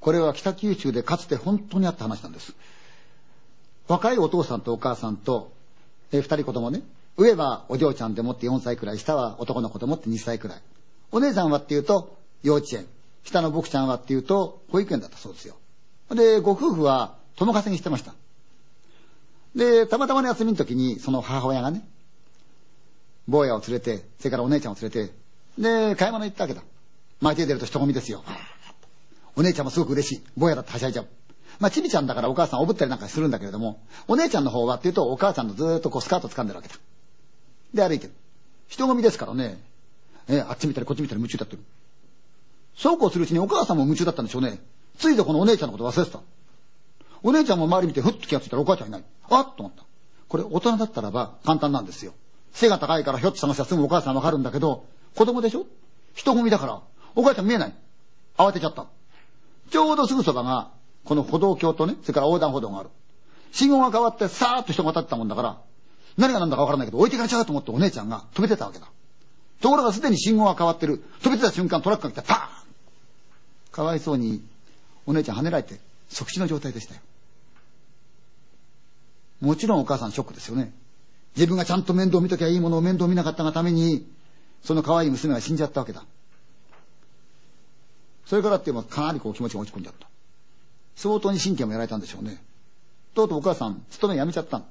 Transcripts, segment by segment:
これは北九州でかつて本当にあった話なんです。若いお父さんとお母さんと、え二人子供ね。上はお嬢ちゃんでもって4歳くらい、下は男の子でもって2歳くらい。お姉さんはっていうと幼稚園。下の僕ちゃんはっていうと保育園だったそうですよ。で、ご夫婦は友稼ぎしてました。で、たまたまの休みの時に、その母親がね、坊やを連れて、それからお姉ちゃんを連れて、で、買い物行ったわけだ。前手出ると人混みですよ。お姉ちゃんもすごく嬉しい。坊やだってはしゃいじゃう。まあ、ちびちゃんだからお母さんおぶったりなんかするんだけれども、お姉ちゃんの方はっていうと、お母さんのずーっとこうスカート掴んでるわけだ。で、歩いてる。人混みですからね、えあっち見たりこっち見たり夢中だってる。そうこうするうちにお母さんも夢中だったんでしょうね。ついでこのお姉ちゃんのこと忘れてた。お姉ちゃんも周り見てふっと気がついたらお母ちゃんいない。あっと思った。これ大人だったらば簡単なんですよ。背が高いからひょっと探したらすぐお母さんわかるんだけど、子供でしょ？人混みだから、お母ちゃん見えない。慌てちゃった。ちょうどすぐそばが、この歩道橋とね、それから横断歩道がある。信号が変わってさーっと人が立ってたもんだから、何が何だかわからないけど置いてかれちゃうと思ってお姉ちゃんが止めてたわけだ。ところがすでに信号が変わってる。止めてた瞬間トラックが来てパーンかわいそうに、お姉ちゃん跳ねられて即死の状態でしたよ。もちろんお母さんショックですよね。自分がちゃんと面倒見ときゃいいものを面倒見なかったがために、その可愛い娘が死んじゃったわけだ。それからっていうのはかなりこう気持ちが落ち込んじゃった。相当に神経もやられたんでしょうね。とうとうお母さん、勤め辞めちゃった。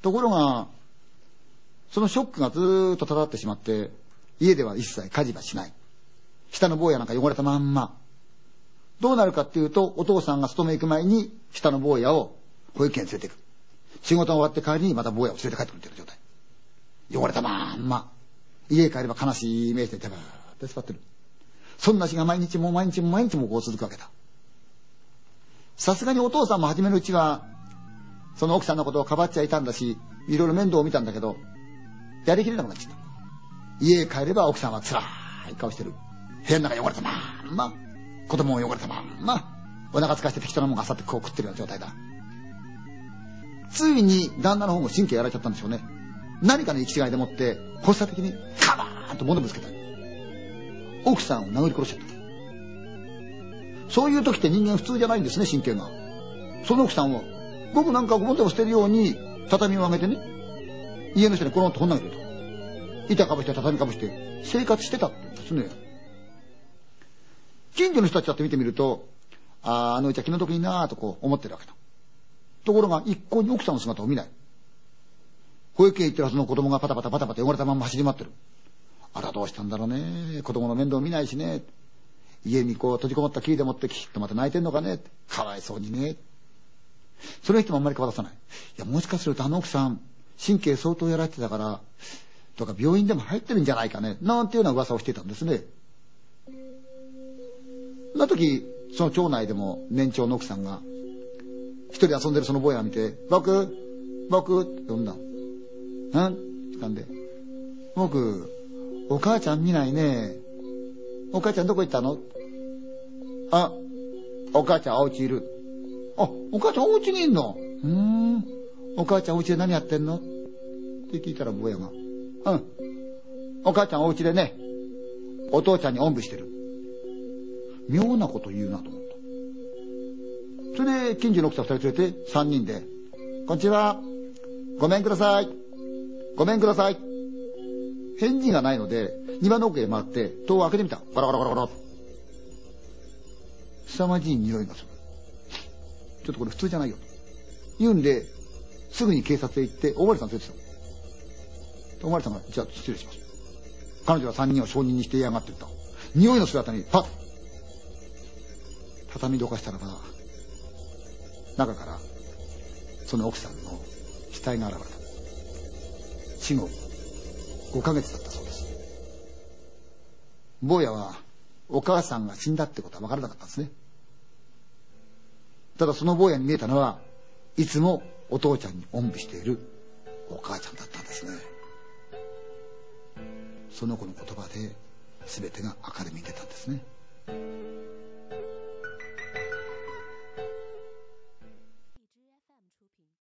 ところが、そのショックがずっと漂ってしまって、家では一切家事はしない。下の坊やなんか汚れたまんま。どうなるかっていうと、お父さんが勤め行く前に、下の坊やを保育園連れて行く。仕事が終わって帰りにまた坊やを連れて帰ってくるっていう状態。汚れたまんま。家へ帰れば悲しいイメージでばーって座ってる。そんな日が毎日も毎日も毎日もこう続くわけだ。さすがにお父さんも初めのうちは、その奥さんのことをかばっちゃいたんだし、いろいろ面倒を見たんだけど、やりきれなくなっちゃった。家へ帰れば奥さんは辛い顔してる。部屋の中汚れたまんま。子供も汚れたまんま。お腹空かして適当なもんがあさってこう食ってるような状態だ。ついに旦那の方も神経やられちゃったんでしょうね。何かの行き違いでもって、発作的にカバーンと物ぶつけた。奥さんを殴り殺しちゃった。そういう時って人間普通じゃないんですね、神経が。その奥さんは、僕なんか表を捨てるように、畳を上げてね、家の下にコロンとほん投げてた。板かぶして畳かぶして、生活してたって言うんですね。近所の人たちだって見てみると、ああ、あのうちは気の毒になぁとこう思ってるわけだ。ところが一向に奥さんの姿を見ない。保育園行ってるはずの子供がパタパタパタパタ汚れたまま走り回ってる。あらどうしたんだろうね。子供の面倒見ないしね。家にこう閉じこもったきりでもってきっとまた泣いてんのかね。かわいそうにね。それ人もあんまり顔出さない。いや、もしかするとあの奥さん、神経相当やられてたから、とか病院でも入ってるんじゃないかね。なんていうような噂をしていたんですね。な時、その町内でも年長の奥さんが、一人遊んでるその坊やを見て、僕、僕って呼んだ。ん？掴んで。僕、お母ちゃん見ないね。お母ちゃんどこ行ったの？あ、お母ちゃんお家いる。あ、お母ちゃんお家にいんの？うーん。お母ちゃんお家で何やってんの？って聞いたら坊やが。うん。お母ちゃんお家でね、お父ちゃんにおんぶしてる。妙なこと言うなと思った。それで近所の奥さん二人連れて三人で、こんにちは。ごめんください。ごめんください。返事がないので、庭の奥へ回って、戸を開けてみた。ガラガラガラガラ。凄まじい匂いがする。ちょっとこれ普通じゃないよ。言うんで、すぐに警察へ行って、大森さん連れてきた。大森さんが、じゃあ失礼します。彼女は三人を証人にして嫌がって言った。匂いの姿に、パッ畳みどかしたらば、中から、その奥さんの死体が現れた。死後5ヶ月だったそうです。坊やは、お母さんが死んだってことは分からなかったんですね。ただその坊やに見えたのは、いつもお父ちゃんにおんぶしているお母ちゃんだったんですね。その子の言葉で全てが明るみに出たんですね。